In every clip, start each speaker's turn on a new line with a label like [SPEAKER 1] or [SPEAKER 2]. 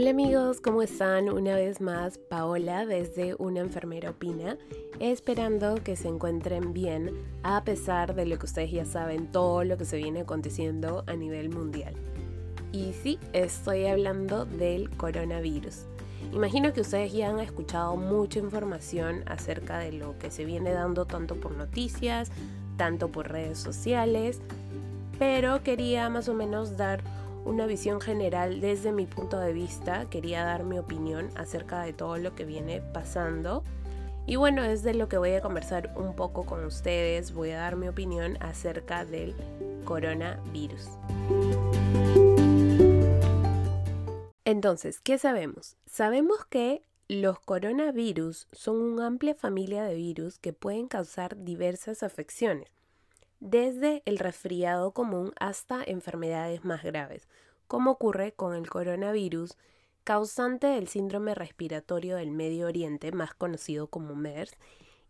[SPEAKER 1] Hola amigos, ¿cómo están? Una vez más, Paola desde Una Enfermera Opina, esperando que se encuentren bien a pesar de lo que ustedes ya saben, todo lo que se viene aconteciendo a nivel mundial. Y sí, estoy hablando del coronavirus. Imagino que ustedes ya han escuchado mucha información acerca de lo que se viene dando tanto por noticias, tanto por redes sociales, pero quería más o menos dar una visión general desde mi punto de vista. Quería dar mi opinión acerca de todo lo que viene pasando. Y bueno, es de lo que voy a conversar un poco con ustedes. Voy a dar mi opinión acerca del coronavirus. Entonces, ¿qué sabemos? Sabemos que los coronavirus son una amplia familia de virus que pueden causar diversas afecciones desde el resfriado común hasta enfermedades más graves, como ocurre con el coronavirus, causante del síndrome respiratorio del Medio Oriente, más conocido como MERS,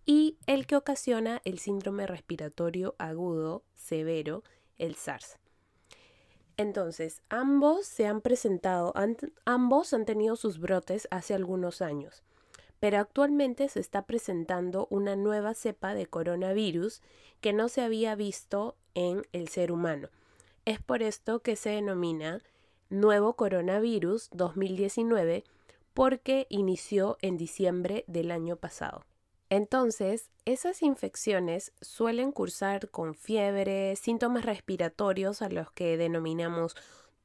[SPEAKER 1] y el que ocasiona el síndrome respiratorio agudo severo, el SARS. Entonces, ambos se han presentado, ambos han tenido sus brotes hace algunos años pero actualmente se está presentando una nueva cepa de coronavirus que no se había visto en el ser humano. Es por esto que se denomina nuevo coronavirus 2019 porque inició en diciembre del año pasado. Entonces, esas infecciones suelen cursar con fiebre, síntomas respiratorios a los que denominamos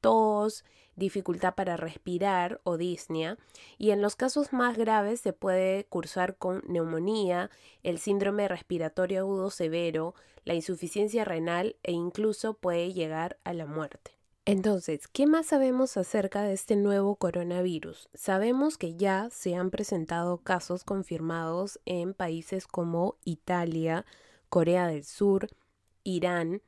[SPEAKER 1] tos, dificultad para respirar o disnea, y en los casos más graves se puede cursar con neumonía, el síndrome respiratorio agudo severo, la insuficiencia renal e incluso puede llegar a la muerte. Entonces, ¿qué más sabemos acerca de este nuevo coronavirus? Sabemos que ya se han presentado casos confirmados en países como Italia, Corea del Sur, Irán,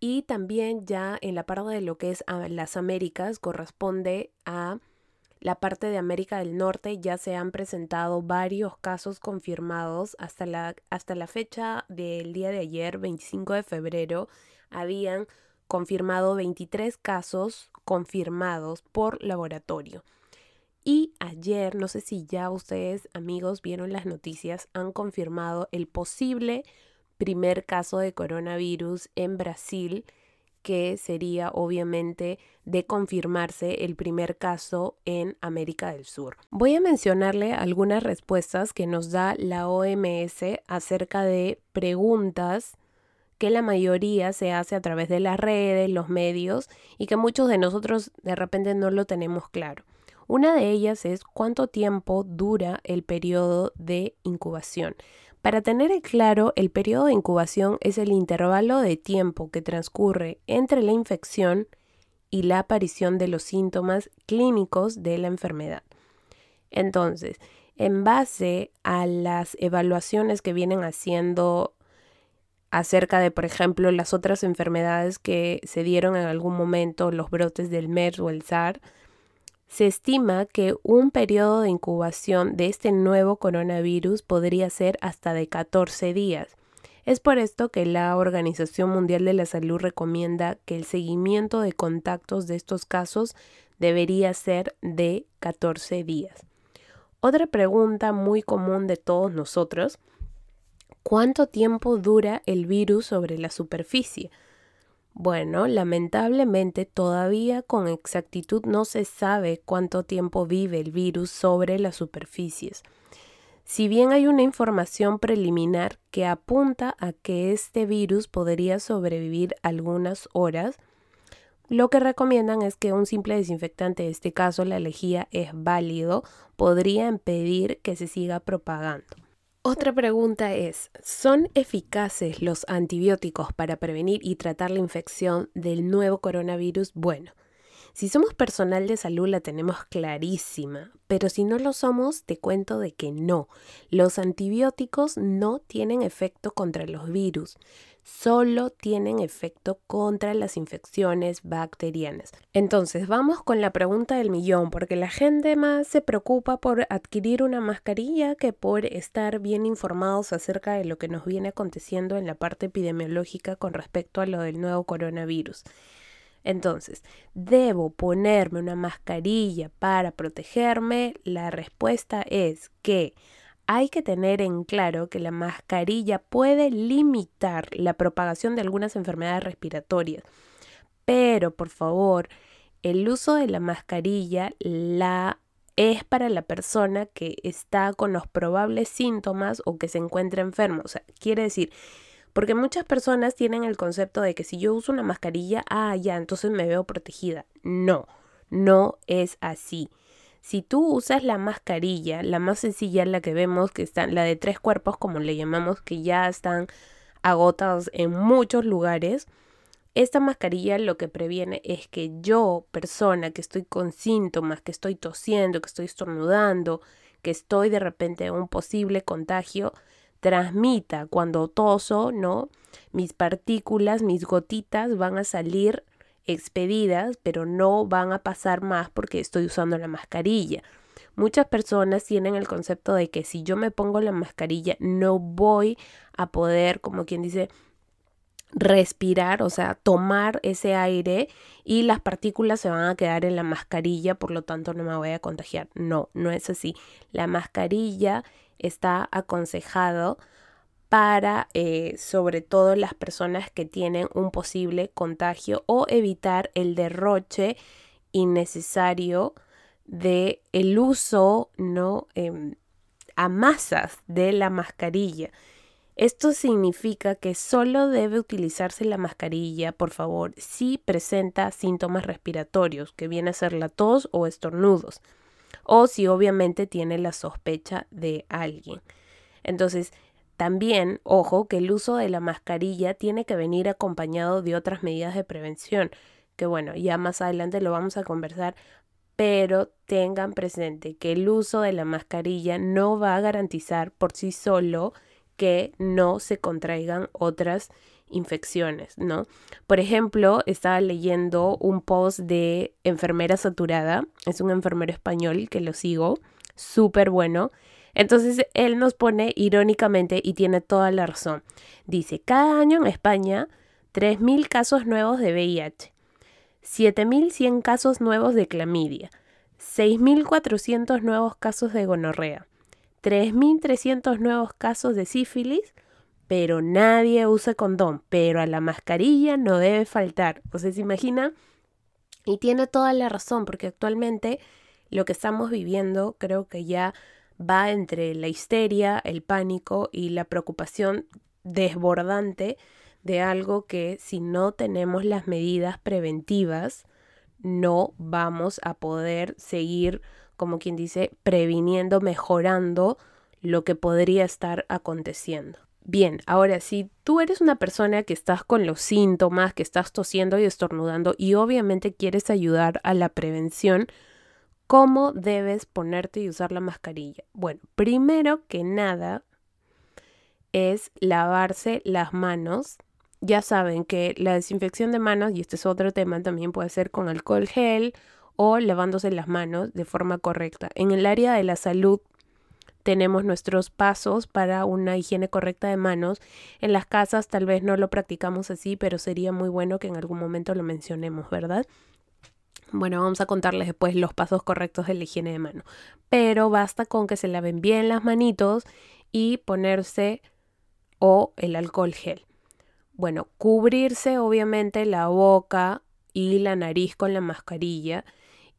[SPEAKER 1] y también ya en la parte de lo que es las Américas corresponde a la parte de América del Norte ya se han presentado varios casos confirmados hasta la, hasta la fecha del día de ayer, 25 de febrero, habían confirmado 23 casos confirmados por laboratorio. Y ayer, no sé si ya ustedes amigos vieron las noticias, han confirmado el posible primer caso de coronavirus en Brasil, que sería obviamente de confirmarse el primer caso en América del Sur. Voy a mencionarle algunas respuestas que nos da la OMS acerca de preguntas que la mayoría se hace a través de las redes, los medios y que muchos de nosotros de repente no lo tenemos claro. Una de ellas es cuánto tiempo dura el periodo de incubación. Para tener claro, el periodo de incubación es el intervalo de tiempo que transcurre entre la infección y la aparición de los síntomas clínicos de la enfermedad. Entonces, en base a las evaluaciones que vienen haciendo acerca de, por ejemplo, las otras enfermedades que se dieron en algún momento, los brotes del MERS o el SARS, se estima que un periodo de incubación de este nuevo coronavirus podría ser hasta de 14 días. Es por esto que la Organización Mundial de la Salud recomienda que el seguimiento de contactos de estos casos debería ser de 14 días. Otra pregunta muy común de todos nosotros, ¿cuánto tiempo dura el virus sobre la superficie? Bueno, lamentablemente todavía con exactitud no se sabe cuánto tiempo vive el virus sobre las superficies. Si bien hay una información preliminar que apunta a que este virus podría sobrevivir algunas horas, lo que recomiendan es que un simple desinfectante, en este caso la lejía, es válido, podría impedir que se siga propagando. Otra pregunta es, ¿son eficaces los antibióticos para prevenir y tratar la infección del nuevo coronavirus? Bueno, si somos personal de salud la tenemos clarísima, pero si no lo somos, te cuento de que no. Los antibióticos no tienen efecto contra los virus solo tienen efecto contra las infecciones bacterianas. Entonces, vamos con la pregunta del millón, porque la gente más se preocupa por adquirir una mascarilla que por estar bien informados acerca de lo que nos viene aconteciendo en la parte epidemiológica con respecto a lo del nuevo coronavirus. Entonces, ¿debo ponerme una mascarilla para protegerme? La respuesta es que hay que tener en claro que la mascarilla puede limitar la propagación de algunas enfermedades respiratorias. Pero, por favor, el uso de la mascarilla la es para la persona que está con los probables síntomas o que se encuentra enfermo. O sea, quiere decir, porque muchas personas tienen el concepto de que si yo uso una mascarilla, ah, ya, entonces me veo protegida. No, no es así. Si tú usas la mascarilla, la más sencilla, la que vemos, que está, la de tres cuerpos, como le llamamos, que ya están agotados en muchos lugares, esta mascarilla lo que previene es que yo, persona que estoy con síntomas, que estoy tosiendo, que estoy estornudando, que estoy de repente en un posible contagio, transmita cuando toso, ¿no? Mis partículas, mis gotitas van a salir expedidas, pero no van a pasar más porque estoy usando la mascarilla. Muchas personas tienen el concepto de que si yo me pongo la mascarilla no voy a poder, como quien dice, respirar, o sea, tomar ese aire y las partículas se van a quedar en la mascarilla, por lo tanto no me voy a contagiar. No, no es así. La mascarilla está aconsejado para eh, sobre todo las personas que tienen un posible contagio o evitar el derroche innecesario de el uso no em, a masas de la mascarilla. Esto significa que solo debe utilizarse la mascarilla, por favor, si presenta síntomas respiratorios, que viene a ser la tos o estornudos, o si obviamente tiene la sospecha de alguien. Entonces, también, ojo, que el uso de la mascarilla tiene que venir acompañado de otras medidas de prevención, que bueno, ya más adelante lo vamos a conversar, pero tengan presente que el uso de la mascarilla no va a garantizar por sí solo que no se contraigan otras infecciones, ¿no? Por ejemplo, estaba leyendo un post de enfermera saturada, es un enfermero español que lo sigo, súper bueno. Entonces él nos pone irónicamente y tiene toda la razón. Dice, cada año en España 3.000 casos nuevos de VIH, 7.100 casos nuevos de clamidia, 6.400 nuevos casos de gonorrea, 3.300 nuevos casos de sífilis, pero nadie usa condón, pero a la mascarilla no debe faltar. O sea, se imagina, y tiene toda la razón, porque actualmente lo que estamos viviendo creo que ya va entre la histeria, el pánico y la preocupación desbordante de algo que si no tenemos las medidas preventivas, no vamos a poder seguir como quien dice, previniendo, mejorando lo que podría estar aconteciendo. Bien, ahora si tú eres una persona que estás con los síntomas, que estás tosiendo y estornudando y obviamente quieres ayudar a la prevención, ¿cómo debes ponerte y usar la mascarilla? Bueno, primero que nada es lavarse las manos. Ya saben que la desinfección de manos, y este es otro tema, también puede ser con alcohol gel o lavándose las manos de forma correcta. En el área de la salud tenemos nuestros pasos para una higiene correcta de manos. En las casas tal vez no lo practicamos así, pero sería muy bueno que en algún momento lo mencionemos, ¿verdad? Bueno, vamos a contarles después los pasos correctos de la higiene de mano. Pero basta con que se laven bien las manitos y ponerse o el alcohol gel. Bueno, cubrirse obviamente la boca y la nariz con la mascarilla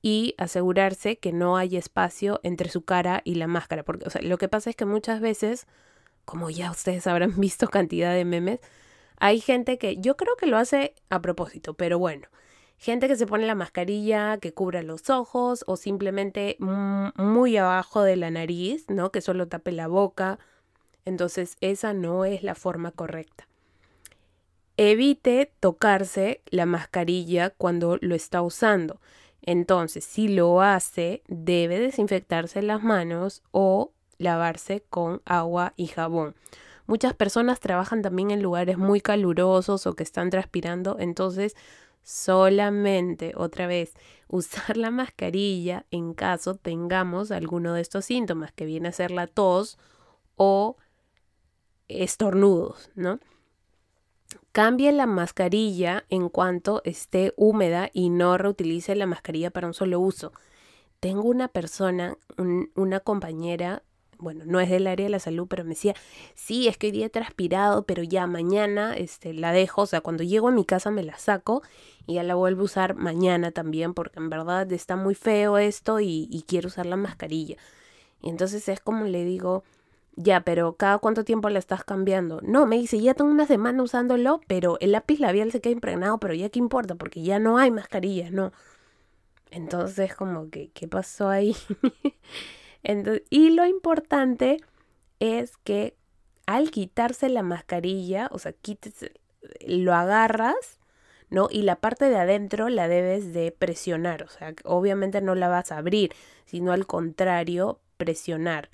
[SPEAKER 1] y asegurarse que no hay espacio entre su cara y la máscara. Porque lo que pasa es que muchas veces, como ya ustedes habrán visto cantidad de memes, hay gente que yo creo que lo hace a propósito, pero bueno, gente que se pone la mascarilla que cubra los ojos o simplemente muy abajo de la nariz, ¿no? Que solo tape la boca. Entonces esa no es la forma correcta. Evite tocarse la mascarilla cuando lo está usando. Entonces, si lo hace, debe desinfectarse las manos o lavarse con agua y jabón. Muchas personas trabajan también en lugares muy calurosos o que están transpirando, entonces solamente otra vez usar la mascarilla en caso tengamos alguno de estos síntomas que viene a ser la tos o estornudos, ¿no? cambie la mascarilla en cuanto esté húmeda y no reutilice la mascarilla para un solo uso. Tengo una persona, una compañera, bueno, no es del área de la salud, pero me decía, sí, es que hoy día he transpirado, pero ya mañana este, la dejo, o sea, cuando llego a mi casa me la saco y ya la vuelvo a usar mañana también, porque en verdad está muy feo esto y, quiero usar la mascarilla. Y entonces es como le digo, ya, pero ¿cada cuánto tiempo la estás cambiando? No, me dice, ya tengo una semana usándolo, pero el lápiz labial se queda impregnado, pero ya qué importa, porque ya no hay mascarillas, ¿no? Entonces, como que, ¿qué pasó ahí? y lo importante es que al quitarse la mascarilla, o sea, quites, lo agarras, ¿no? Y la parte de adentro la debes de presionar, o sea, obviamente no la vas a abrir, sino al contrario, presionar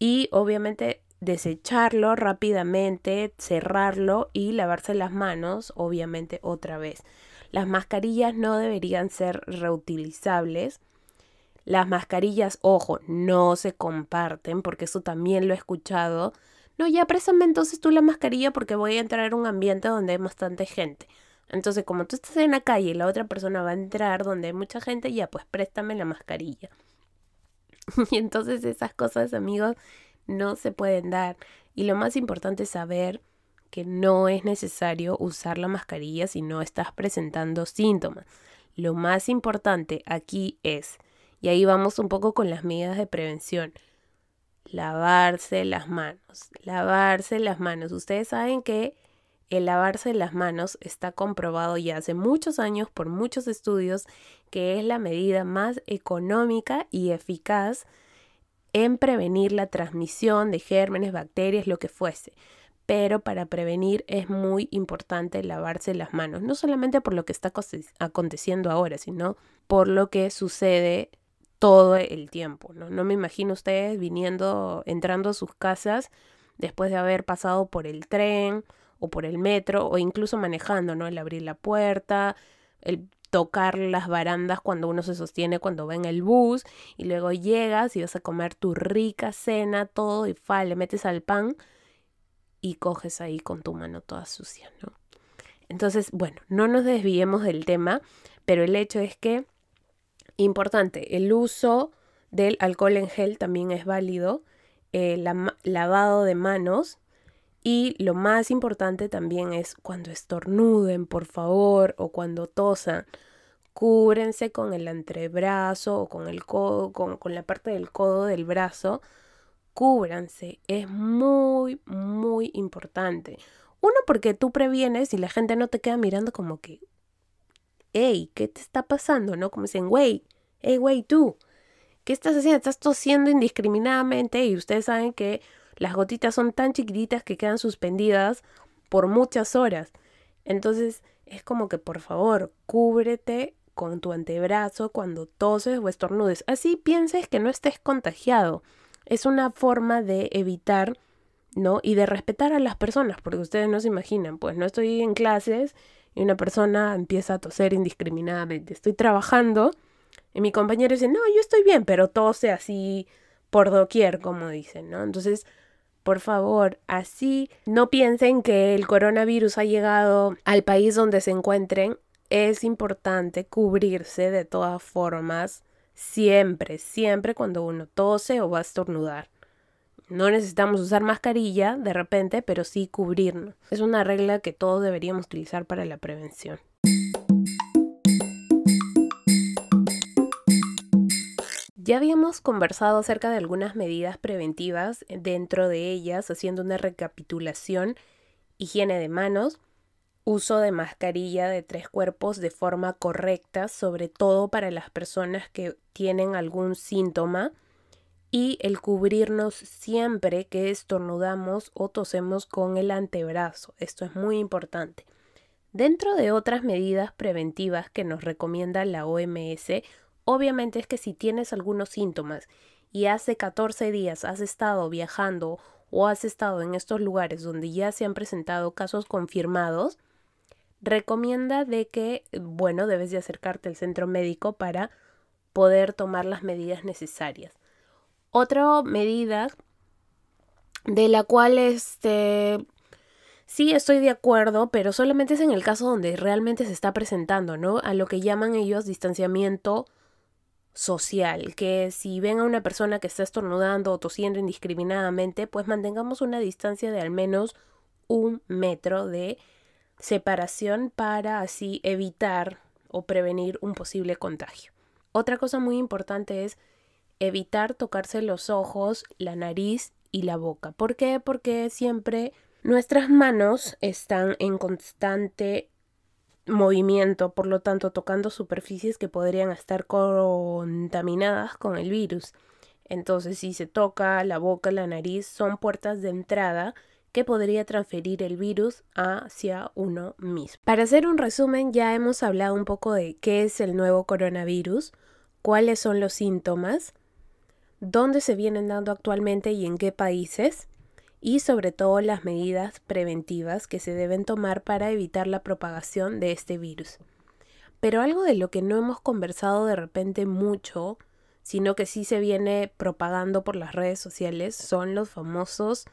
[SPEAKER 1] y obviamente desecharlo rápidamente, cerrarlo y lavarse las manos, obviamente otra vez. Las mascarillas no deberían ser reutilizables. Las mascarillas, ojo, no se comparten porque eso también lo he escuchado. No, ya préstame entonces tú la mascarilla porque voy a entrar a un ambiente donde hay bastante gente. Entonces, como tú estás en la calle y la otra persona va a entrar donde hay mucha gente, ya pues préstame la mascarilla. Y entonces esas cosas, amigos, no se pueden dar. Y lo más importante es saber que no es necesario usar la mascarilla si no estás presentando síntomas. Lo más importante aquí es, y ahí vamos un poco con las medidas de prevención, lavarse las manos, lavarse las manos. Ustedes saben que el lavarse las manos está comprobado ya hace muchos años por muchos estudios que es la medida más económica y eficaz en prevenir la transmisión de gérmenes, bacterias, lo que fuese. Pero para prevenir es muy importante lavarse las manos, no solamente por lo que está aconteciendo ahora, sino por lo que sucede todo el tiempo. ¿no? no me imagino ustedes viniendo, entrando a sus casas después de haber pasado por el tren o por el metro o incluso manejando, ¿no? El abrir la puerta, el tocar las barandas cuando uno se sostiene cuando va en el bus y luego llegas y vas a comer tu rica cena, todo y fa, le metes al pan y coges ahí con tu mano toda sucia, ¿no? Entonces, bueno, no nos desviemos del tema, pero el hecho es que, importante, el uso del alcohol en gel también es válido, el lavado de manos y lo más importante también es cuando estornuden, por favor, o cuando tosan, cúbrense con el antebrazo o con el codo, con la parte del codo del brazo. Cúbranse, es muy, muy importante. Uno, porque tú previenes y la gente no te queda mirando como que, hey, ¿qué te está pasando? ¿No? Como dicen, güey, hey, güey, tú, ¿qué estás haciendo? Estás tosiendo indiscriminadamente y ustedes saben que las gotitas son tan chiquititas que quedan suspendidas por muchas horas. Entonces es como que por favor, cúbrete con tu antebrazo cuando toses o estornudes. Así pienses que no estés contagiado. Es una forma de evitar, ¿no? Y de respetar a las personas, porque ustedes no se imaginan, pues no estoy en clases y una persona empieza a toser indiscriminadamente. Estoy trabajando y mi compañero dice, no, yo estoy bien, pero tose así por doquier, como dicen, ¿no? Entonces, por favor, así no piensen que el coronavirus ha llegado al país donde se encuentren. Es importante cubrirse de todas formas, siempre, siempre cuando uno tose o va a estornudar. No necesitamos usar mascarilla de repente, pero sí cubrirnos. Es una regla que todos deberíamos utilizar para la prevención. Ya habíamos conversado acerca de algunas medidas preventivas, dentro de ellas haciendo una recapitulación, higiene de manos, uso de mascarilla de tres cuerpos de forma correcta, sobre todo para las personas que tienen algún síntoma, y el cubrirnos siempre que estornudamos o tosemos con el antebrazo. Esto es muy importante. Dentro de otras medidas preventivas que nos recomienda la OMS, Obviamente es que si tienes algunos síntomas y hace 14 días has estado viajando o has estado en estos lugares donde ya se han presentado casos confirmados, recomienda de que, bueno, debes de acercarte al centro médico para poder tomar las medidas necesarias. Otra medida de la cual este Sí, estoy de acuerdo, pero solamente es en el caso donde realmente se está presentando, ¿no? A lo que llaman ellos distanciamiento social, que si ven a una persona que está estornudando o tosiendo indiscriminadamente, pues mantengamos una distancia de al menos un metro de separación para así evitar o prevenir un posible contagio. Otra cosa muy importante es evitar tocarse los ojos, la nariz y la boca. ¿Por qué? Porque siempre Nuestras manos están en constante movimiento, por lo tanto tocando superficies que podrían estar contaminadas con el virus. Entonces, si se toca la boca, la nariz, son puertas de entrada que podría transferir el virus hacia uno mismo. Para hacer un resumen, ya hemos hablado un poco de qué es el nuevo coronavirus, cuáles son los síntomas, dónde se vienen dando actualmente y en qué países, y sobre todo las medidas preventivas que se deben tomar para evitar la propagación de este virus. Pero algo de lo que no hemos conversado de repente mucho, sino que sí se viene propagando por las redes sociales, son los famosos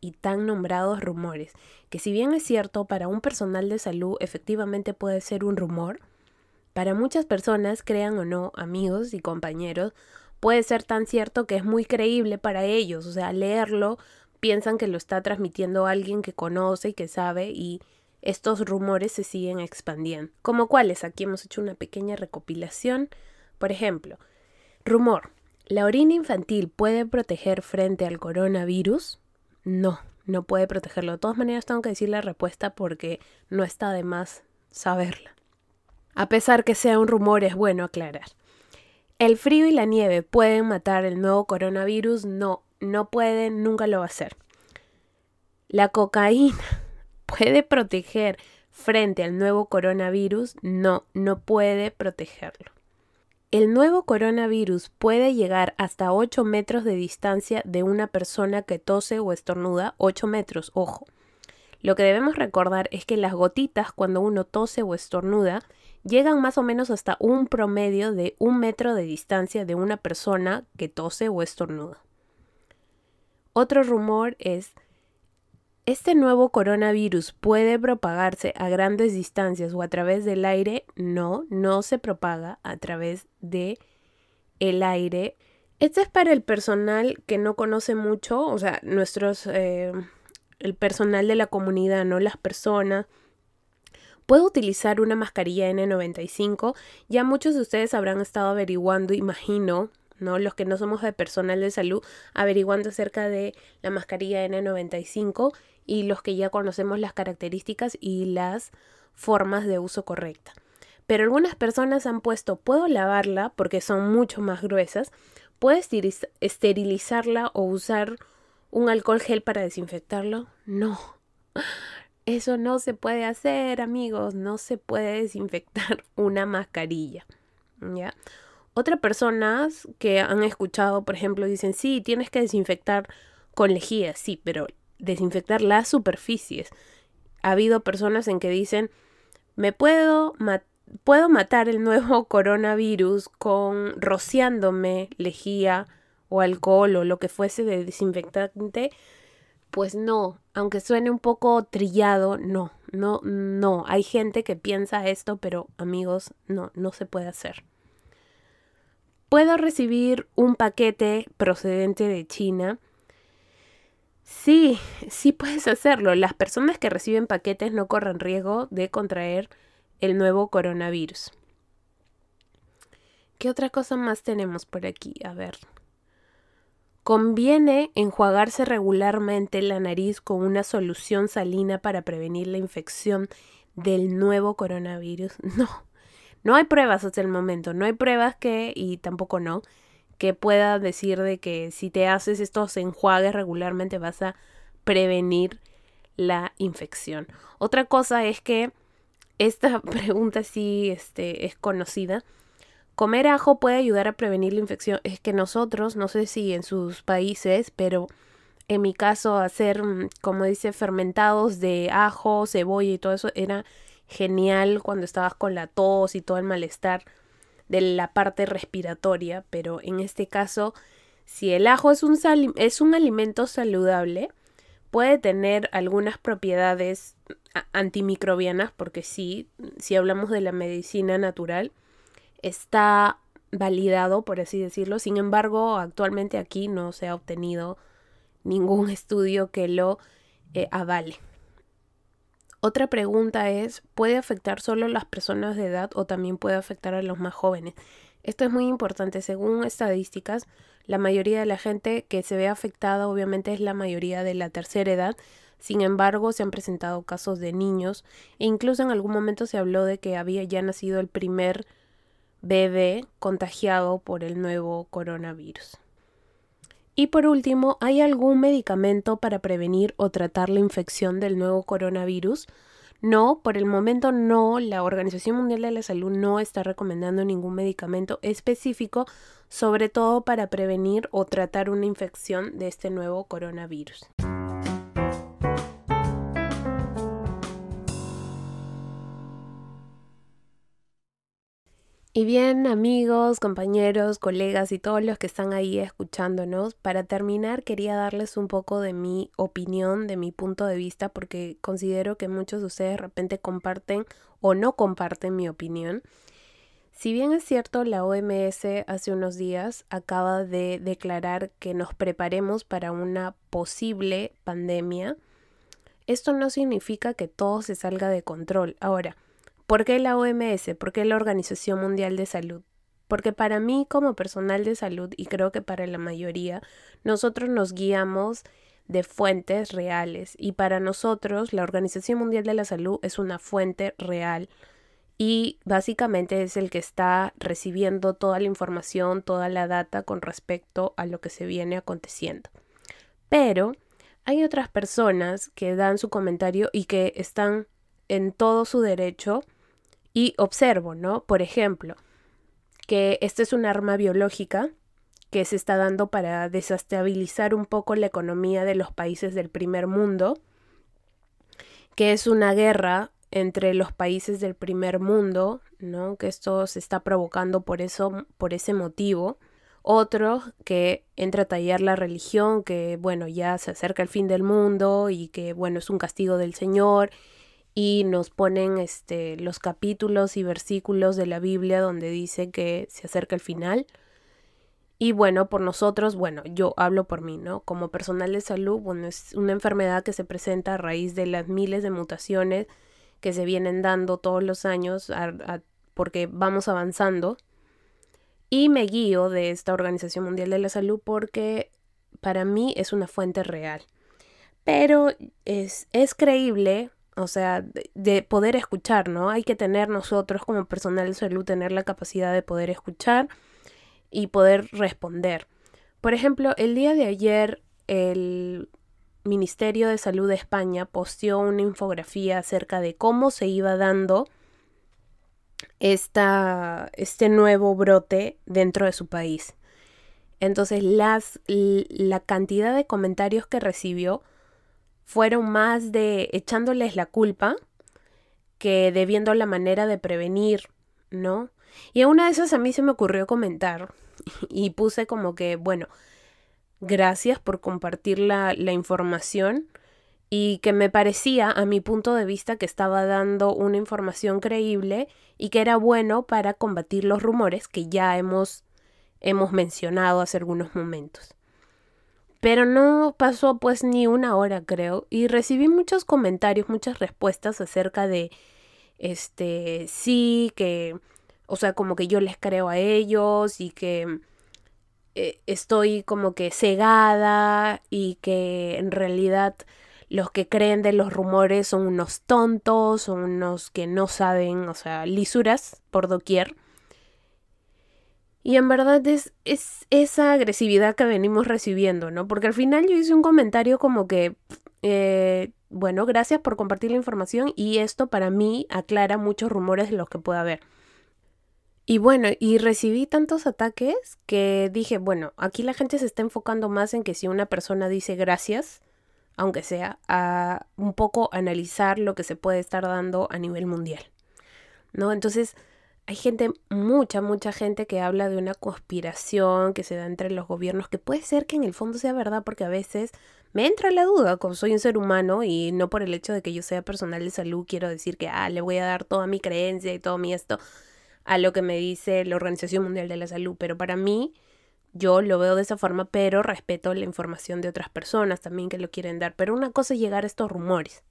[SPEAKER 1] y tan nombrados rumores, que si bien es cierto, para un personal de salud efectivamente puede ser un rumor, para muchas personas, crean o no, amigos y compañeros, puede ser tan cierto que es muy creíble para ellos, o sea, leerlo piensan que lo está transmitiendo alguien que conoce y que sabe y estos rumores se siguen expandiendo. ¿Como cuáles? Aquí hemos hecho una pequeña recopilación. Por ejemplo, rumor. ¿La orina infantil puede proteger frente al coronavirus? No, no puede protegerlo. De todas maneras, tengo que decir la respuesta porque no está de más saberla. A pesar que sea un rumor, es bueno aclarar. ¿El frío y la nieve pueden matar el nuevo coronavirus? No, no puede, nunca lo va a hacer. La cocaína puede proteger frente al nuevo coronavirus, no, no puede protegerlo. El nuevo coronavirus puede llegar hasta 8 metros de distancia de una persona que tose o estornuda, 8 metros, ojo. Lo que debemos recordar es que las gotitas cuando uno tose o estornuda llegan más o menos hasta un promedio de un metro de distancia de una persona que tose o estornuda. Otro rumor es, ¿este nuevo coronavirus puede propagarse a grandes distancias o a través del aire? No, no se propaga a través de el aire. Este es para el personal que no conoce mucho, o sea, nuestros, eh, el personal de la comunidad, no las personas. Puedo utilizar una mascarilla N95. Ya muchos de ustedes habrán estado averiguando, imagino, ¿no? Los que no somos de personal de salud, averiguando acerca de la mascarilla N95 y los que ya conocemos las características y las formas de uso correcta. Pero algunas personas han puesto, puedo lavarla porque son mucho más gruesas, puedes esterilizarla o usar un alcohol gel para desinfectarlo. No, eso no se puede hacer, amigos, no se puede desinfectar una mascarilla. ¿Ya? Otras personas que han escuchado, por ejemplo, dicen, sí, tienes que desinfectar con lejía, sí, pero desinfectar las superficies. Ha habido personas en que dicen, me puedo, puedo matar el nuevo coronavirus con rociándome lejía o alcohol o lo que fuese de desinfectante. Pues no, aunque suene un poco trillado, no, no, no. Hay gente que piensa esto, pero amigos, no, no se puede hacer. ¿Puedo recibir un paquete procedente de China? Sí, sí puedes hacerlo. Las personas que reciben paquetes no corren riesgo de contraer el nuevo coronavirus. ¿Qué otra cosa más tenemos por aquí? A ver. Conviene enjuagarse regularmente la nariz con una solución salina para prevenir la infección del nuevo coronavirus. No, no hay pruebas hasta el momento, no hay pruebas que, y tampoco no, que pueda decir de que si te haces estos enjuagues regularmente vas a prevenir la infección. Otra cosa es que esta pregunta sí este, es conocida. Comer ajo puede ayudar a prevenir la infección. Es que nosotros, no sé si en sus países, pero en mi caso hacer, mm, como dice, fermentados de ajo, cebolla y todo eso era genial cuando estabas con la tos y todo el malestar de la parte respiratoria, pero en este caso, si el ajo es un, es un alimento saludable, puede tener algunas propiedades antimicrobianas, porque sí, si hablamos de la medicina natural, está validado, por así decirlo. Sin embargo, actualmente aquí no se ha obtenido ningún estudio que lo eh, avale. Otra pregunta es, ¿puede afectar solo a las personas de edad o también puede afectar a los más jóvenes? Esto es muy importante. Según estadísticas, la mayoría de la gente que se ve afectada obviamente es la mayoría de la tercera edad. Sin embargo, se han presentado casos de niños e incluso en algún momento se habló de que había ya nacido el primer bebé contagiado por el nuevo coronavirus. Y por último, ¿hay algún medicamento para prevenir o tratar la infección del nuevo coronavirus? No, por el momento no, la Organización Mundial de la Salud no está recomendando ningún medicamento específico, sobre todo para prevenir o tratar una infección de este nuevo coronavirus. Y bien, amigos, compañeros, colegas y todos los que están ahí escuchándonos, para terminar quería darles un poco de mi opinión, de mi punto de vista, porque considero que muchos de ustedes de repente comparten o no comparten mi opinión. Si bien es cierto, la OMS hace unos días acaba de declarar que nos preparemos para una posible pandemia, esto no significa que todo se salga de control. Ahora, ¿Por qué la OMS? ¿Por qué la Organización Mundial de Salud? Porque para mí como personal de salud, y creo que para la mayoría, nosotros nos guiamos de fuentes reales y para nosotros la Organización Mundial de la Salud es una fuente real y básicamente es el que está recibiendo toda la información, toda la data con respecto a lo que se viene aconteciendo. Pero hay otras personas que dan su comentario y que están en todo su derecho y observo, ¿no? Por ejemplo, que esta es un arma biológica que se está dando para desestabilizar un poco la economía de los países del primer mundo, que es una guerra entre los países del primer mundo, ¿no? Que esto se está provocando por eso, por ese motivo. Otro que entra a tallar la religión, que bueno, ya se acerca el fin del mundo y que bueno, es un castigo del Señor y nos ponen este, los capítulos y versículos de la Biblia donde dice que se acerca el final. Y bueno, por nosotros, bueno, yo hablo por mí, ¿no? Como personal de salud, bueno, es una enfermedad que se presenta a raíz de las miles de mutaciones que se vienen dando todos los años porque vamos avanzando. Y me guío de esta Organización Mundial de la Salud porque para mí es una fuente real. Pero es, es creíble o sea, de, poder escuchar, ¿no? Hay que tener nosotros como personal de salud, tener la capacidad de poder escuchar y poder responder. Por ejemplo, el día de ayer el Ministerio de Salud de España posteó una infografía acerca de cómo se iba dando esta, este nuevo brote dentro de su país. Entonces, las, la cantidad de comentarios que recibió fueron más de echándoles la culpa que de viendo la manera de prevenir, ¿no? Y a una de esas a mí se me ocurrió comentar y puse como que, bueno, gracias por compartir la, la información y que me parecía, a mi punto de vista, que estaba dando una información creíble y que era bueno para combatir los rumores que ya hemos, hemos mencionado hace algunos momentos. Pero no pasó pues ni una hora creo y recibí muchos comentarios, muchas respuestas acerca de este sí que o sea, como que yo les creo a ellos y que eh, estoy como que cegada y que en realidad los que creen de los rumores son unos tontos, son unos que no saben, o sea, lisuras por doquier. Y en verdad es, es esa agresividad que venimos recibiendo, ¿no? Porque al final yo hice un comentario como que, eh, bueno, gracias por compartir la información y esto para mí aclara muchos rumores de los que pueda haber. Y bueno, y recibí tantos ataques que dije, bueno, aquí la gente se está enfocando más en que si una persona dice gracias, aunque sea, a un poco analizar lo que se puede estar dando a nivel mundial. ¿No? Entonces, hay gente, mucha, mucha gente que habla de una conspiración que se da entre los gobiernos, que puede ser que en el fondo sea verdad, porque a veces me entra la duda, como soy un ser humano y no por el hecho de que yo sea personal de salud, quiero decir que, ah, le voy a dar toda mi creencia y todo mi esto a lo que me dice la Organización Mundial de la Salud, pero para mí, yo lo veo de esa forma, pero respeto la información de otras personas también que lo quieren dar. Pero una cosa es llegar a estos rumores.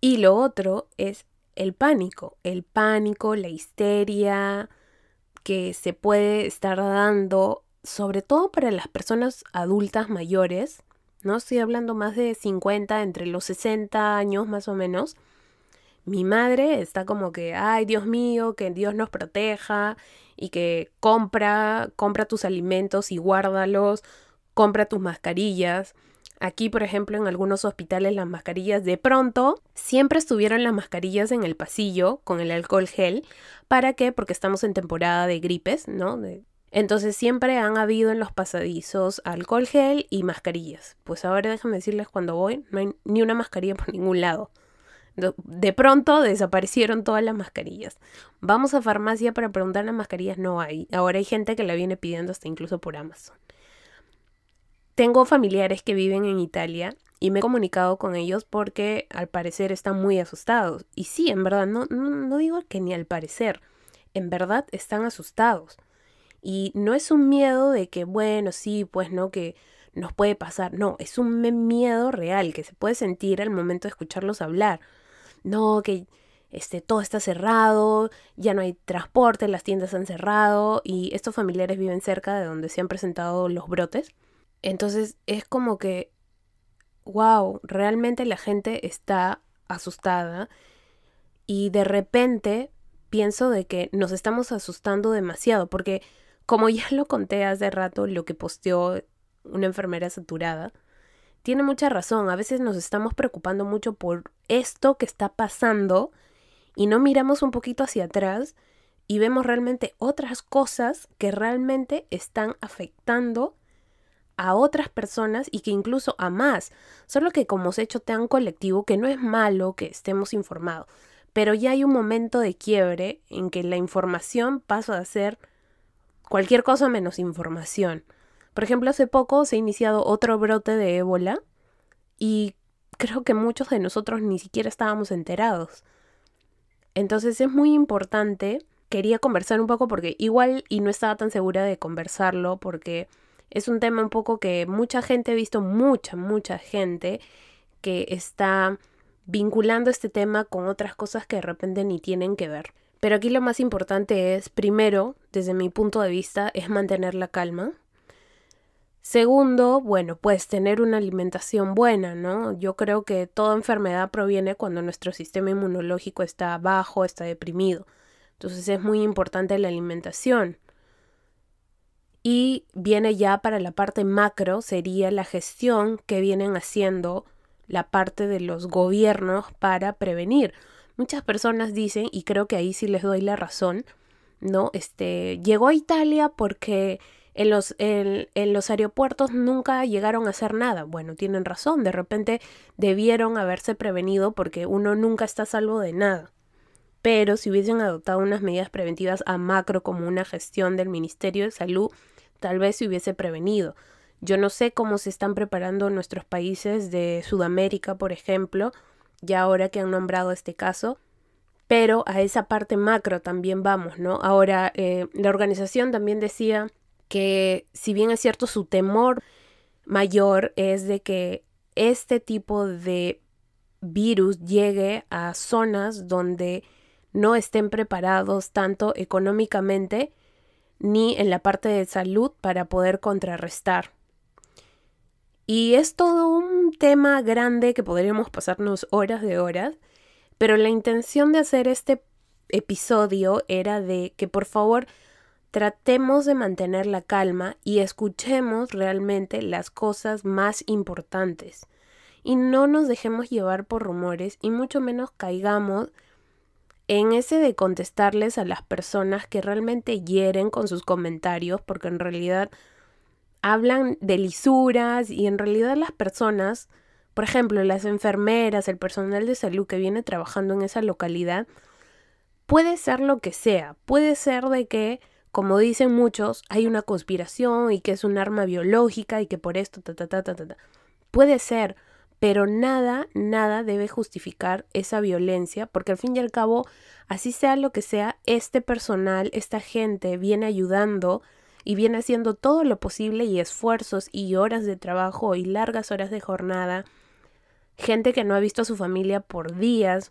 [SPEAKER 1] Y lo otro es el pánico, el pánico, la histeria que se puede estar dando, sobre todo para las personas adultas mayores, no estoy hablando más de 50, entre los 60 años más o menos. Mi madre está como que, ay Dios mío, que Dios nos proteja y que compra, compra tus alimentos y guárdalos, compra tus mascarillas. Aquí, por ejemplo, en algunos hospitales las mascarillas de pronto siempre estuvieron las mascarillas en el pasillo con el alcohol gel. ¿Para qué? Porque estamos en temporada de gripes, ¿no? Entonces siempre han habido en los pasadizos alcohol gel y mascarillas. Pues ahora déjame decirles cuando voy, no hay ni una mascarilla por ningún lado. De pronto desaparecieron todas las mascarillas. Vamos a farmacia para preguntar las mascarillas, no hay. Ahora hay gente que la viene pidiendo hasta incluso por Amazon. Tengo familiares que viven en Italia y me he comunicado con ellos porque al parecer están muy asustados. Y sí, en verdad, no, no, digo que ni al parecer, en verdad están asustados. Y no es un miedo de que, bueno, sí, pues no, que nos puede pasar. No, es un miedo real que se puede sentir al momento de escucharlos hablar. No, que este, todo está cerrado, ya no hay transporte, las tiendas han cerrado y estos familiares viven cerca de donde se han presentado los brotes. Entonces es como que, wow, realmente la gente está asustada y de repente pienso de que nos estamos asustando demasiado porque como ya lo conté hace rato, lo que posteó una enfermera saturada, tiene mucha razón. A veces nos estamos preocupando mucho por esto que está pasando y no miramos un poquito hacia atrás y vemos realmente otras cosas que realmente están afectando a otras personas y que incluso a más. Solo que como se ha hecho tan colectivo que no es malo que estemos informados, pero ya hay un momento de quiebre en que la información pasa a ser cualquier cosa menos información. Por ejemplo, hace poco se ha iniciado otro brote de ébola y creo que muchos de nosotros ni siquiera estábamos enterados. Entonces es muy importante, quería conversar un poco porque igual y no estaba tan segura de conversarlo porque es un tema un poco que mucha gente, ha visto mucha, mucha gente que está vinculando este tema con otras cosas que de repente ni tienen que ver. Pero aquí lo más importante es, primero, desde mi punto de vista, es mantener la calma. Segundo, bueno, pues tener una alimentación buena, ¿no? Yo creo que toda enfermedad proviene cuando nuestro sistema inmunológico está bajo, está deprimido. Entonces es muy importante la alimentación. Y viene ya para la parte macro, sería la gestión que vienen haciendo la parte de los gobiernos para prevenir. Muchas personas dicen, y creo que ahí sí les doy la razón, ¿no? Este, llegó a Italia porque en los, en, en, los aeropuertos nunca llegaron a hacer nada. Bueno, tienen razón, de repente debieron haberse prevenido porque uno nunca está salvo de nada. Pero si hubiesen adoptado unas medidas preventivas a macro como una gestión del Ministerio de Salud, tal vez se hubiese prevenido. Yo no sé cómo se están preparando nuestros países de Sudamérica, por ejemplo, ya ahora que han nombrado este caso, pero a esa parte macro también vamos, ¿no? Ahora, eh, la organización también decía que si bien es cierto su temor mayor es de que este tipo de virus llegue a zonas donde no estén preparados tanto económicamente ni en la parte de salud para poder contrarrestar. Y es todo un tema grande que podríamos pasarnos horas de horas, pero la intención de hacer este episodio era de que por favor tratemos de mantener la calma y escuchemos realmente las cosas más importantes y no nos dejemos llevar por rumores y mucho menos caigamos en ese de contestarles a las personas que realmente hieren con sus comentarios, porque en realidad hablan de lisuras y en realidad las personas, por ejemplo, las enfermeras, el personal de salud que viene trabajando en esa localidad, puede ser lo que sea, puede ser de que, como dicen muchos, hay una conspiración y que es un arma biológica y que por esto, ta, ta, ta, ta, ta. Puede ser, pero nada, nada debe justificar esa violencia, porque al fin y al cabo, así sea lo que sea, este personal, esta gente viene ayudando y viene haciendo todo lo posible y esfuerzos y horas de trabajo y largas horas de jornada, gente que no ha visto a su familia por días,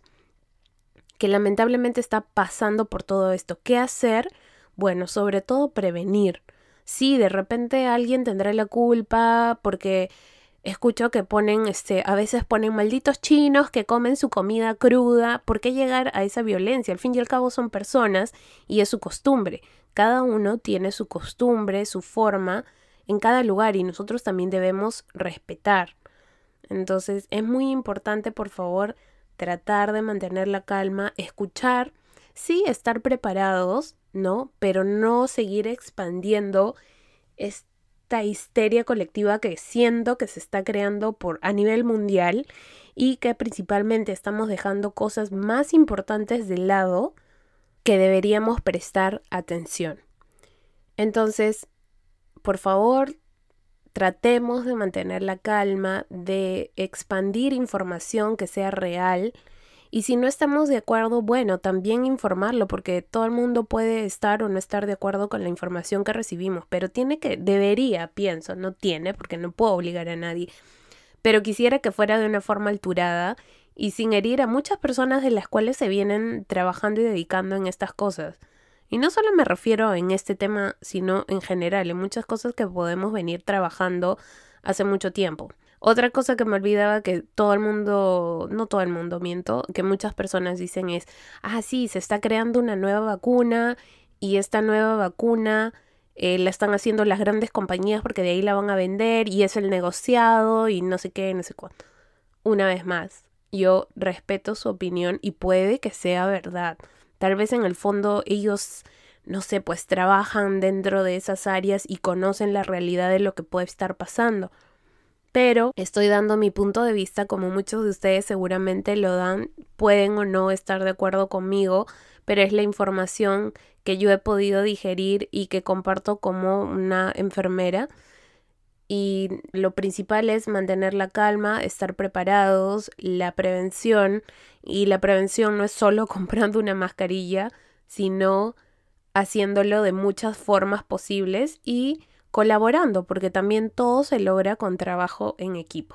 [SPEAKER 1] que lamentablemente está pasando por todo esto. ¿Qué hacer? Bueno, sobre todo prevenir. Sí, de repente alguien tendrá la culpa porque escucho que ponen, este, a veces ponen malditos chinos que comen su comida cruda. ¿Por qué llegar a esa violencia? Al fin y al cabo son personas y es su costumbre. Cada uno tiene su costumbre, su forma en cada lugar y nosotros también debemos respetar. Entonces es muy importante, por favor, tratar de mantener la calma, escuchar, sí, estar preparados, ¿no? Pero no seguir expandiendo histeria colectiva que siento que se está creando por a nivel mundial y que principalmente estamos dejando cosas más importantes de lado que deberíamos prestar atención. Entonces, por favor, tratemos de mantener la calma, de expandir información que sea real. Y si no estamos de acuerdo, bueno, también informarlo, porque todo el mundo puede estar o no estar de acuerdo con la información que recibimos, pero tiene que, debería, pienso, no tiene, porque no puedo obligar a nadie, pero quisiera que fuera de una forma alturada y sin herir a muchas personas de las cuales se vienen trabajando y dedicando en estas cosas. Y no solo me refiero en este tema, sino en general, en muchas cosas que podemos venir trabajando hace mucho tiempo. Otra cosa que me olvidaba que todo el mundo, no todo el mundo, miento, que muchas personas dicen es, ah, sí, se está creando una nueva vacuna y esta nueva vacuna eh, la están haciendo las grandes compañías porque de ahí la van a vender y es el negociado y no sé qué, no sé cuánto. Una vez más, yo respeto su opinión y puede que sea verdad. Tal vez en el fondo ellos, no sé, pues trabajan dentro de esas áreas y conocen la realidad de lo que puede estar pasando. Pero estoy dando mi punto de vista, como muchos de ustedes seguramente lo dan, pueden o no estar de acuerdo conmigo, pero es la información que yo he podido digerir y que comparto como una enfermera. Y lo principal es mantener la calma, estar preparados, la prevención y la prevención no es solo comprando una mascarilla, sino haciéndolo de muchas formas posibles y colaborando, porque también todo se logra con trabajo en equipo.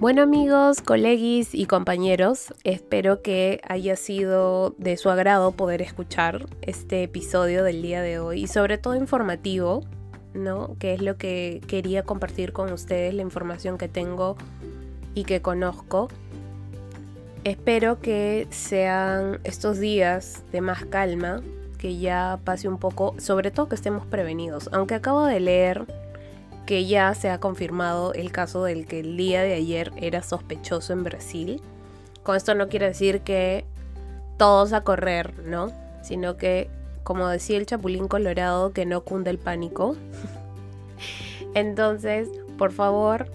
[SPEAKER 1] Bueno amigos, colegis y compañeros, espero que haya sido de su agrado poder escuchar este episodio del día de hoy y sobre todo informativo, ¿no? Que es lo que quería compartir con ustedes, la información que tengo y que conozco. Espero que sean estos días de más calma, que ya pase un poco, sobre todo que estemos prevenidos. Aunque acabo de leer que ya se ha confirmado el caso del que el día de ayer era sospechoso en Brasil. Con esto no quiere decir que todos a correr, ¿no? Sino que, como decía el Chapulín Colorado, que no cunde el pánico. Entonces, por favor,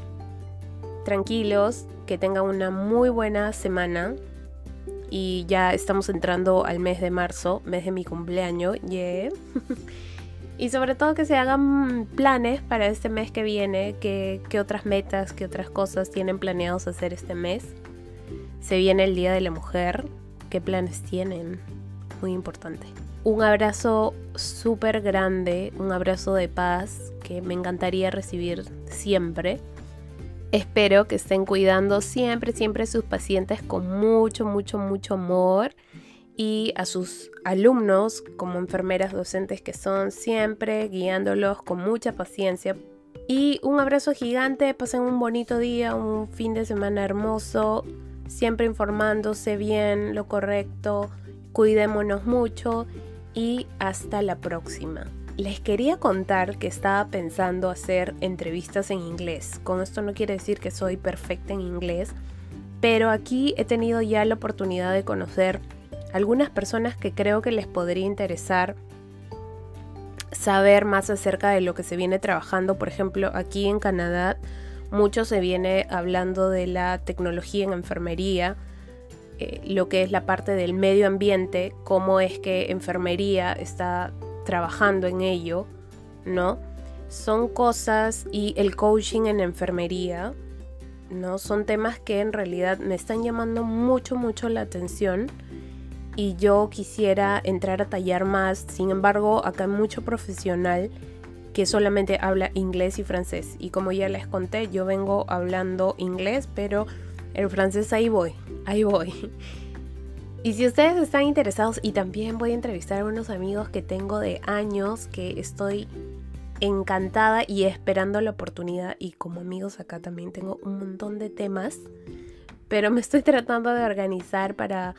[SPEAKER 1] tranquilos, que tengan una muy buena semana. Y ya estamos entrando al mes de marzo, mes de mi cumpleaños. Y sobre todo que se hagan planes para este mes que viene, qué otras metas, qué otras cosas tienen planeados hacer este mes. Se viene el Día de la Mujer, qué planes tienen, muy importante. Un abrazo súper grande, un abrazo de paz que me encantaría recibir siempre. Espero que estén cuidando siempre, siempre a sus pacientes con mucho, mucho, mucho amor y a sus alumnos como enfermeras docentes que son siempre guiándolos con mucha paciencia. Y un abrazo gigante, pasen un bonito día, un fin de semana hermoso, siempre informándose bien, lo correcto, cuidémonos mucho y hasta la próxima. Les quería contar que estaba pensando hacer entrevistas en inglés. Con esto no quiere decir que soy perfecta en inglés, pero aquí he tenido ya la oportunidad de conocer algunas personas que creo que les podría interesar saber más acerca de lo que se viene trabajando. Por ejemplo, aquí en Canadá, mucho se viene hablando de la tecnología en enfermería, eh, lo que es la parte del medio ambiente, cómo es que enfermería está trabajando en ello, ¿no? Son cosas y el coaching en enfermería, ¿no? Son temas que en realidad me están llamando mucho, mucho la atención y yo quisiera entrar a tallar más. Sin embargo, acá hay mucho profesional que solamente habla inglés y francés. Y como ya les conté, yo vengo hablando inglés, pero el francés ahí voy, ahí voy. Y si ustedes están interesados, y también voy a entrevistar a unos amigos que tengo de años, que estoy encantada y esperando la oportunidad. Y como amigos acá también tengo un montón de temas, pero me estoy tratando de organizar para,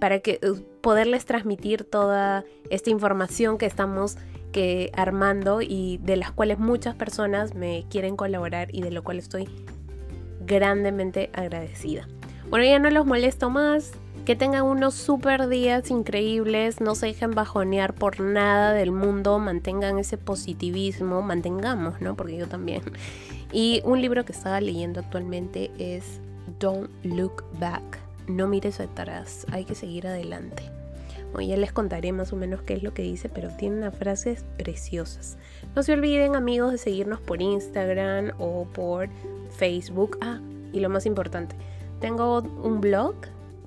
[SPEAKER 1] para que, uh, poderles transmitir toda esta información que estamos que armando y de las cuales muchas personas me quieren colaborar y de lo cual estoy grandemente agradecida. Bueno, ya no los molesto más. Que tengan unos super días increíbles, no se dejen bajonear por nada del mundo, mantengan ese positivismo, mantengamos, ¿no? Porque yo también. Y un libro que estaba leyendo actualmente es Don't Look Back, no mires atrás, hay que seguir adelante. Bueno, ya les contaré más o menos qué es lo que dice, pero tiene unas frases preciosas. No se olviden amigos de seguirnos por Instagram o por Facebook. Ah, y lo más importante, tengo un blog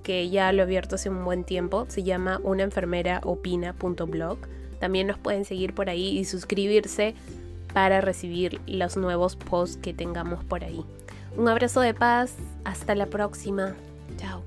[SPEAKER 1] que ya lo he abierto hace un buen tiempo, se llama unaenfermeraopina.blog. También nos pueden seguir por ahí y suscribirse para recibir los nuevos posts que tengamos por ahí. Un abrazo de paz, hasta la próxima. Chao.